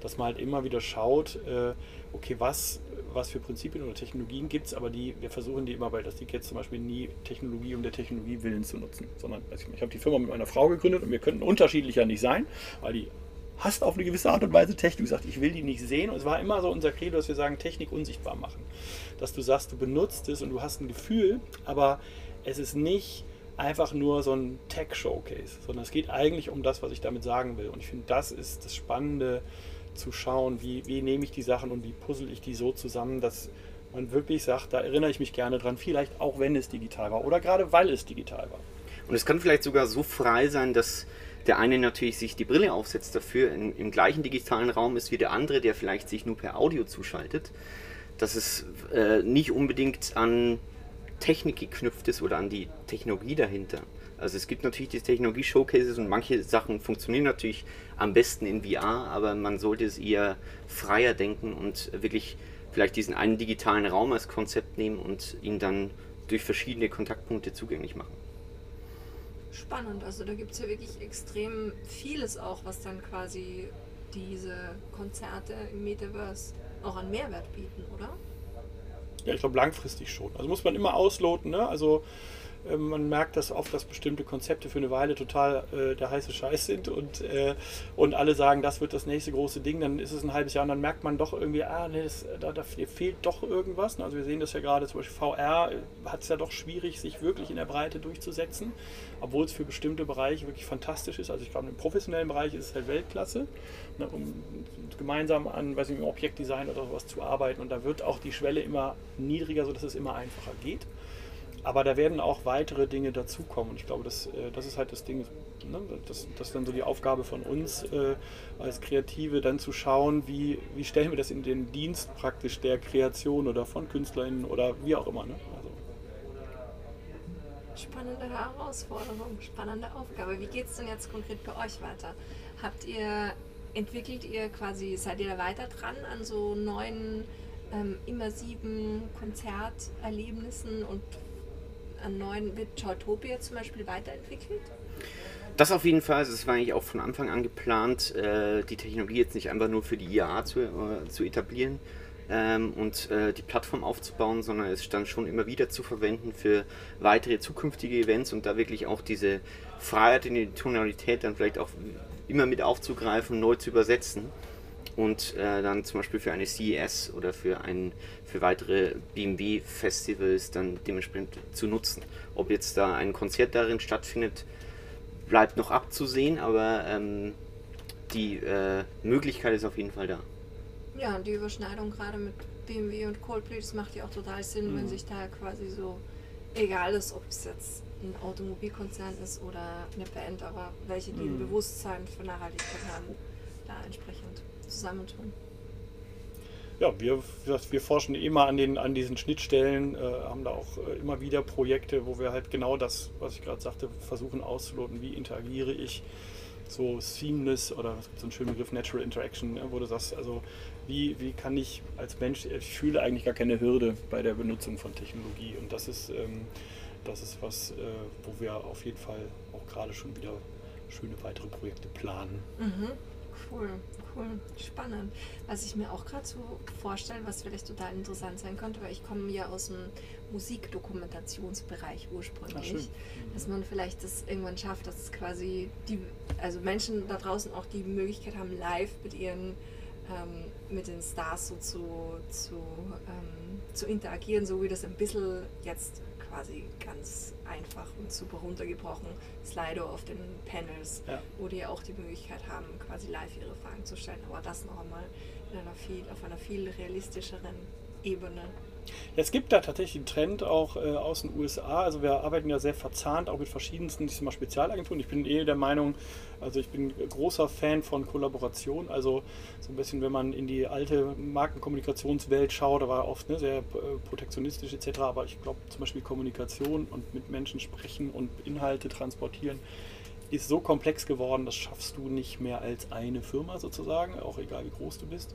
dass man halt immer wieder schaut, äh, okay, was, was für Prinzipien oder Technologien gibt es, aber die, wir versuchen die immer, weil das liegt jetzt zum Beispiel nie Technologie um der Technologie willen zu nutzen, sondern ich, ich habe die Firma mit meiner Frau gegründet und wir könnten unterschiedlicher nicht sein, weil die hasst auf eine gewisse Art und Weise Technik, sagt, ich will die nicht sehen. Und es war immer so unser Credo, dass wir sagen, Technik unsichtbar machen. Dass du sagst, du benutzt es und du hast ein Gefühl, aber es ist nicht einfach nur so ein Tech-Showcase, sondern es geht eigentlich um das, was ich damit sagen will. Und ich finde, das ist das Spannende zu schauen, wie, wie nehme ich die Sachen und wie puzzle ich die so zusammen, dass man wirklich sagt, da erinnere ich mich gerne dran, vielleicht auch wenn es digital war oder gerade weil es digital war. Und es kann vielleicht sogar so frei sein, dass der eine natürlich sich die Brille aufsetzt dafür, in, im gleichen digitalen Raum ist wie der andere, der vielleicht sich nur per Audio zuschaltet, dass es äh, nicht unbedingt an Technik geknüpft ist oder an die Technologie dahinter. Also es gibt natürlich die Technologie-Showcases und manche Sachen funktionieren natürlich am besten in VR, aber man sollte es eher freier denken und wirklich vielleicht diesen einen digitalen Raum als Konzept nehmen und ihn dann durch verschiedene Kontaktpunkte zugänglich machen spannend. Also da gibt es ja wirklich extrem vieles auch, was dann quasi diese Konzerte im Metaverse auch an Mehrwert bieten, oder? Ja, ich glaube langfristig schon. Also muss man immer ausloten. Ne? Also man merkt das oft, dass bestimmte Konzepte für eine Weile total äh, der heiße Scheiß sind und, äh, und alle sagen, das wird das nächste große Ding, dann ist es ein halbes Jahr und dann merkt man doch irgendwie, ah, nee, das, da, da fehlt doch irgendwas. Also wir sehen das ja gerade, zum Beispiel VR hat es ja doch schwierig, sich wirklich in der Breite durchzusetzen, obwohl es für bestimmte Bereiche wirklich fantastisch ist. Also ich glaube, im professionellen Bereich ist es halt Weltklasse, ne, um gemeinsam an weiß nicht, Objektdesign oder sowas zu arbeiten und da wird auch die Schwelle immer niedriger, sodass es immer einfacher geht. Aber da werden auch weitere Dinge dazukommen. Und ich glaube, das, äh, das ist halt das Ding, ne? das, das ist dann so die Aufgabe von uns äh, als Kreative, dann zu schauen, wie, wie stellen wir das in den Dienst praktisch der Kreation oder von KünstlerInnen oder wie auch immer. Ne? Also. Spannende Herausforderung, spannende Aufgabe. Wie geht es denn jetzt konkret bei euch weiter? Habt ihr, entwickelt ihr quasi, seid ihr da weiter dran an so neuen ähm, immersiven Konzerterlebnissen und an neuen, wird Chautopia zum Beispiel weiterentwickelt? Das auf jeden Fall. Also es war eigentlich auch von Anfang an geplant, äh, die Technologie jetzt nicht einfach nur für die IAA zu, äh, zu etablieren ähm, und äh, die Plattform aufzubauen, sondern es stand schon immer wieder zu verwenden für weitere zukünftige Events und da wirklich auch diese Freiheit in die Tonalität dann vielleicht auch immer mit aufzugreifen, neu zu übersetzen und äh, dann zum Beispiel für eine CES oder für, ein, für weitere BMW-Festivals dann dementsprechend zu nutzen. Ob jetzt da ein Konzert darin stattfindet, bleibt noch abzusehen, aber ähm, die äh, Möglichkeit ist auf jeden Fall da. Ja, und die Überschneidung gerade mit BMW und Coldplay, das macht ja auch total Sinn, mhm. wenn sich da quasi so, egal ist, ob es jetzt ein Automobilkonzern ist oder eine Band, aber welche, die mhm. ein Bewusstsein für Nachhaltigkeit haben, da entsprechend zusammentun? Ja, wir, wir forschen immer an, den, an diesen Schnittstellen, äh, haben da auch äh, immer wieder Projekte, wo wir halt genau das, was ich gerade sagte, versuchen auszuloten. Wie interagiere ich so seamless oder es gibt so einen schönen Begriff Natural Interaction, ne, wo du sagst, also wie, wie kann ich als Mensch, ich fühle eigentlich gar keine Hürde bei der Benutzung von Technologie und das ist, ähm, das ist was, äh, wo wir auf jeden Fall auch gerade schon wieder schöne weitere Projekte planen. Mhm. Cool, cool, spannend. Was ich mir auch gerade so vorstelle, was vielleicht total interessant sein könnte, weil ich komme ja aus dem Musikdokumentationsbereich ursprünglich, Ach, dass man vielleicht das irgendwann schafft, dass es quasi die, also Menschen da draußen auch die Möglichkeit haben, live mit ihren ähm, mit den Stars so zu, zu, ähm, zu interagieren, so wie das ein bisschen jetzt quasi ganz einfach und super runtergebrochen Slido auf den Panels, ja. wo die auch die Möglichkeit haben, quasi live ihre Fragen zu stellen, aber das noch einmal in einer viel, auf einer viel realistischeren Ebene. Es gibt da tatsächlich einen Trend auch äh, aus den USA. Also wir arbeiten ja sehr verzahnt, auch mit verschiedensten ich mal, Spezialagenturen. Ich bin eh der Meinung, also ich bin großer Fan von Kollaboration. Also so ein bisschen, wenn man in die alte Markenkommunikationswelt schaut, da war oft ne, sehr äh, protektionistisch etc. Aber ich glaube zum Beispiel Kommunikation und mit Menschen sprechen und Inhalte transportieren ist so komplex geworden, das schaffst du nicht mehr als eine Firma sozusagen, auch egal wie groß du bist.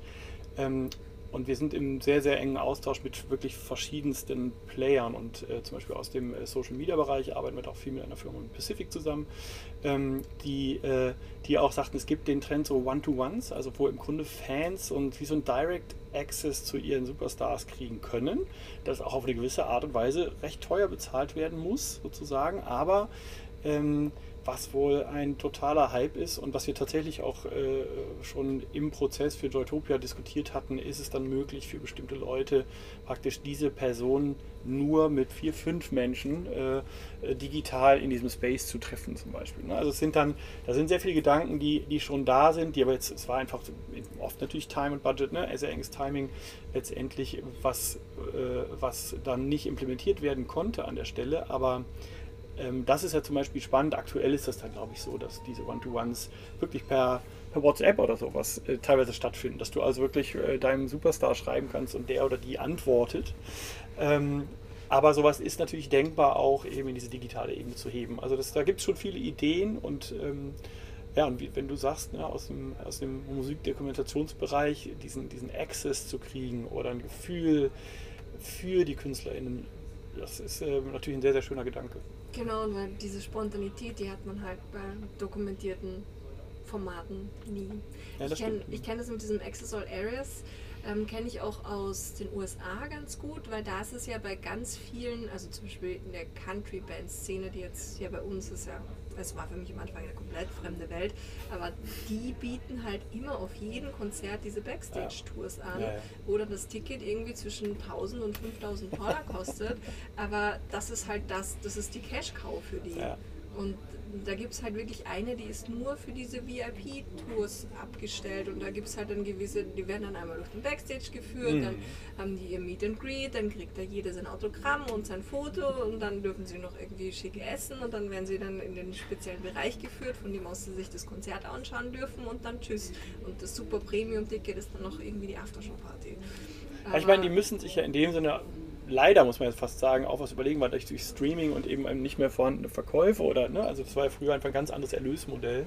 Ähm, und wir sind im sehr, sehr engen Austausch mit wirklich verschiedensten Playern und äh, zum Beispiel aus dem äh, Social Media Bereich arbeiten wir auch viel mit einer Firma in Pacific zusammen, ähm, die, äh, die auch sagten, es gibt den Trend so One-to-Ones, also wo im Grunde Fans und wie so ein Direct Access zu ihren Superstars kriegen können, das auch auf eine gewisse Art und Weise recht teuer bezahlt werden muss, sozusagen, aber ähm, was wohl ein totaler Hype ist und was wir tatsächlich auch äh, schon im Prozess für Joytopia diskutiert hatten, ist es dann möglich für bestimmte Leute praktisch diese Person nur mit vier, fünf Menschen äh, digital in diesem Space zu treffen zum Beispiel. Ne? Also es sind dann, da sind sehr viele Gedanken, die, die schon da sind, die aber jetzt, es war einfach oft natürlich Time und Budget, ne? sehr enges Timing letztendlich, was, äh, was dann nicht implementiert werden konnte an der Stelle, aber das ist ja zum Beispiel spannend. Aktuell ist das dann, glaube ich, so, dass diese One-to-Ones wirklich per, per WhatsApp oder sowas äh, teilweise stattfinden. Dass du also wirklich äh, deinem Superstar schreiben kannst und der oder die antwortet. Ähm, aber sowas ist natürlich denkbar auch eben in diese digitale Ebene zu heben. Also das, da gibt es schon viele Ideen und ähm, ja, und wie, wenn du sagst, ne, aus dem, aus dem Musikdokumentationsbereich diesen, diesen Access zu kriegen oder ein Gefühl für die KünstlerInnen, das ist äh, natürlich ein sehr, sehr schöner Gedanke. Genau, weil diese Spontanität, die hat man halt bei dokumentierten Formaten nie. Ja, ich kenne kenn das mit diesem Access All Areas, ähm, kenne ich auch aus den USA ganz gut, weil da ist es ja bei ganz vielen, also zum Beispiel in der Country-Band-Szene, die jetzt hier bei uns ist ja es war für mich am Anfang eine komplett fremde Welt, aber die bieten halt immer auf jedem Konzert diese Backstage-Tours an, ja, ja. wo dann das Ticket irgendwie zwischen 1000 und 5000 Dollar kostet, aber das ist halt das, das ist die Cash-Cow für die. Ja. Und da gibt es halt wirklich eine, die ist nur für diese VIP-Tours abgestellt und da gibt es halt dann gewisse, die werden dann einmal durch den Backstage geführt, mhm. dann haben die ihr Meet and Greet, dann kriegt da jeder sein Autogramm und sein Foto und dann dürfen sie noch irgendwie schick essen und dann werden sie dann in den speziellen Bereich geführt, von dem aus sie sich das Konzert anschauen dürfen und dann tschüss. Und das Super Premium-Ticket ist dann noch irgendwie die Aftershow-Party. Ich meine, die müssen sich ja in dem Sinne leider, muss man jetzt fast sagen, auch was überlegen, weil durch, durch Streaming und eben nicht mehr vorhandene Verkäufe oder, ne, also das war ja früher einfach ein ganz anderes Erlösmodell.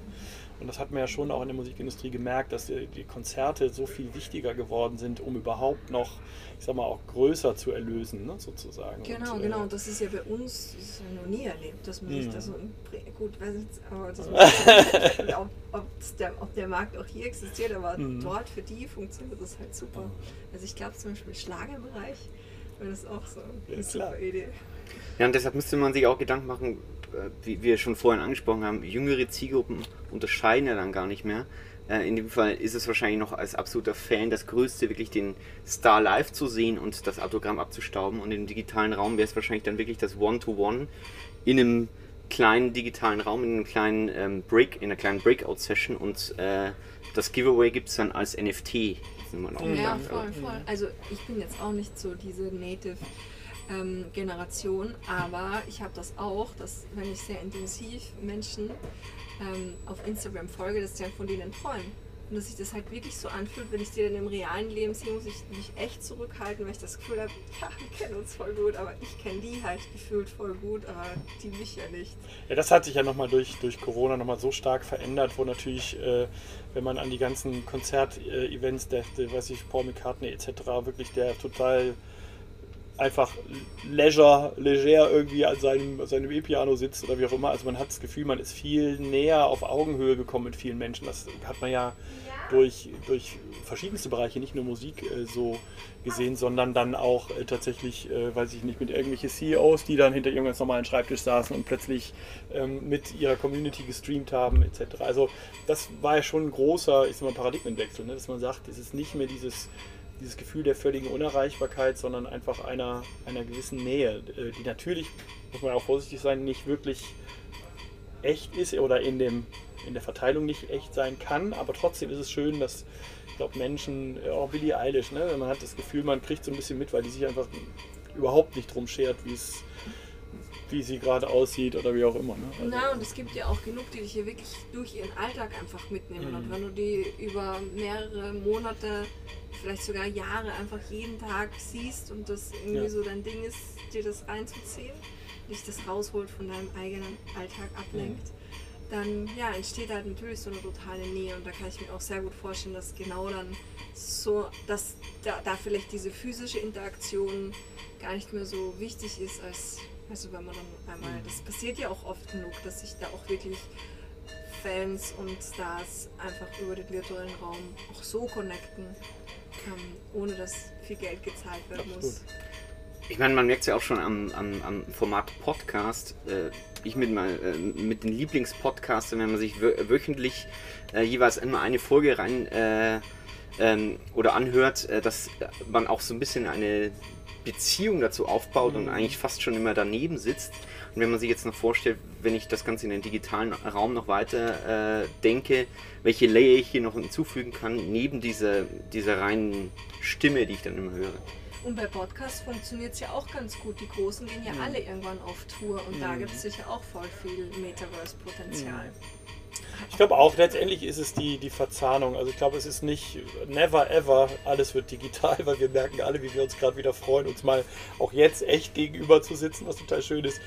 Und das hat man ja schon auch in der Musikindustrie gemerkt, dass die, die Konzerte so viel wichtiger geworden sind, um überhaupt noch, ich sag mal, auch größer zu erlösen, ne, sozusagen. Genau, und, genau. Äh, und das ist ja bei uns das ist ja noch nie erlebt, dass man sich mhm. da so gut, weiß nicht, aber das nicht, ob, der, ob der Markt auch hier existiert, aber mhm. dort für die funktioniert das halt super. Also ich glaube zum Beispiel Schlagerbereich wäre das auch so eine ja, super Idee. Ja, und deshalb müsste man sich auch Gedanken machen, äh, wie wir schon vorhin angesprochen haben, jüngere Zielgruppen unterscheiden ja dann gar nicht mehr. Äh, in dem Fall ist es wahrscheinlich noch als absoluter Fan das Größte, wirklich den Star live zu sehen und das Autogramm abzustauben. Und im digitalen Raum wäre es wahrscheinlich dann wirklich das One-to-One -One in einem kleinen digitalen Raum, in einem kleinen ähm, Break, in einer kleinen Breakout-Session und äh, das Giveaway gibt es dann als NFT immer noch. Ja, voll, voll. Also ich bin jetzt auch nicht so diese Native ähm, Generation, aber ich habe das auch, dass wenn ich sehr intensiv Menschen ähm, auf Instagram folge, dass die dann von denen träumen. Und dass sich das halt wirklich so anfühlt, wenn ich die dann im realen Leben sehe, muss ich mich echt zurückhalten, weil ich das Gefühl habe, ja, wir kennen uns voll gut, aber ich kenne die halt gefühlt voll gut, aber die mich ja nicht. Ja, das hat sich ja nochmal durch, durch Corona nochmal so stark verändert, wo natürlich, äh, wenn man an die ganzen Konzertevents, der, der, weiß ich, Paul McCartney etc., wirklich der total einfach leisure, leger irgendwie an seinem, seinem E-Piano sitzt oder wie auch immer. Also man hat das Gefühl, man ist viel näher auf Augenhöhe gekommen mit vielen Menschen. Das hat man ja durch, durch verschiedenste Bereiche, nicht nur Musik äh, so gesehen, sondern dann auch äh, tatsächlich, äh, weiß ich nicht, mit irgendwelchen CEOs, die dann hinter ihrem ganz normalen Schreibtisch saßen und plötzlich ähm, mit ihrer Community gestreamt haben, etc. Also das war ja schon ein großer, ich sag mal, Paradigmenwechsel, ne? dass man sagt, es ist nicht mehr dieses dieses Gefühl der völligen Unerreichbarkeit, sondern einfach einer, einer gewissen Nähe, äh, die natürlich, muss man auch vorsichtig sein, nicht wirklich echt ist oder in, dem, in der Verteilung nicht echt sein kann, aber trotzdem ist es schön, dass ich glaube Menschen, auch Billie Eilish, ne, man hat das Gefühl, man kriegt so ein bisschen mit, weil die sich einfach überhaupt nicht drum schert, wie es wie sie gerade aussieht oder wie auch immer. Ne? Also Na, und es gibt ja auch genug, die dich hier wirklich durch ihren Alltag einfach mitnehmen. Mhm. Und wenn du die über mehrere Monate, vielleicht sogar Jahre einfach jeden Tag siehst und das irgendwie ja. so dein Ding ist, dir das reinzuziehen, dich das rausholt von deinem eigenen Alltag ablenkt. Mhm. dann ja, entsteht halt natürlich so eine totale Nähe und da kann ich mir auch sehr gut vorstellen, dass genau dann so, dass da, da vielleicht diese physische Interaktion gar nicht mehr so wichtig ist, als also wenn man dann einmal, das passiert ja auch oft genug, dass sich da auch wirklich Fans und Stars einfach über den virtuellen Raum auch so connecten, ähm, ohne dass viel Geld gezahlt werden Absolut. muss. Ich meine, man merkt es ja auch schon am, am, am Format Podcast. Äh, ich mit, mal, äh, mit den Lieblingspodcastern, wenn man sich wö wöchentlich äh, jeweils immer eine Folge rein äh, ähm, oder anhört, dass man auch so ein bisschen eine Beziehung dazu aufbaut und eigentlich fast schon immer daneben sitzt. Und wenn man sich jetzt noch vorstellt, wenn ich das Ganze in den digitalen Raum noch weiter äh, denke, welche Layer ich hier noch hinzufügen kann, neben dieser, dieser reinen Stimme, die ich dann immer höre. Und bei Podcasts funktioniert es ja auch ganz gut. Die Großen gehen ja alle irgendwann auf Tour und da gibt es sicher auch voll viel Metaverse-Potenzial. Ich glaube auch, letztendlich ist es die, die Verzahnung. Also ich glaube, es ist nicht never ever, alles wird digital, weil wir merken alle, wie wir uns gerade wieder freuen, uns mal auch jetzt echt gegenüber zu sitzen, was total schön ist.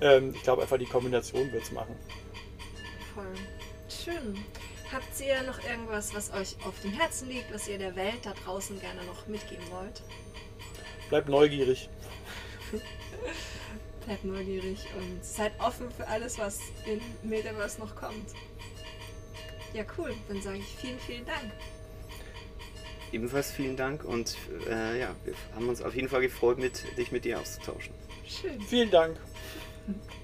Ähm, ich glaube einfach, die Kombination wird es machen. Voll. Schön. Habt ihr noch irgendwas, was euch auf dem Herzen liegt, was ihr der Welt da draußen gerne noch mitgeben wollt? Bleibt neugierig. Bleibt neugierig und seid offen für alles, was in Metaverse noch kommt. Ja, cool. Dann sage ich vielen, vielen Dank. Ebenfalls vielen Dank und äh, ja, wir haben uns auf jeden Fall gefreut, mit, dich mit dir auszutauschen. Schön. Vielen Dank.